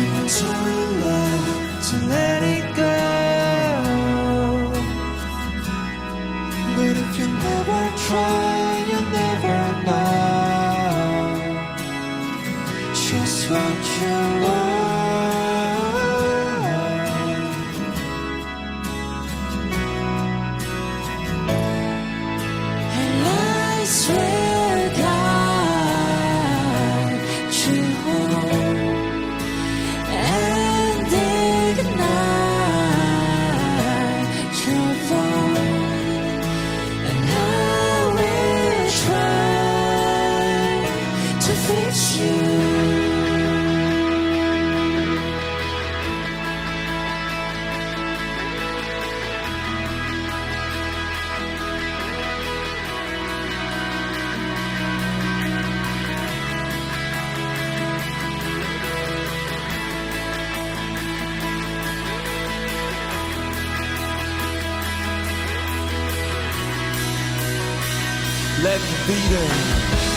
When you love to let it go. But if you never try, Let me be there.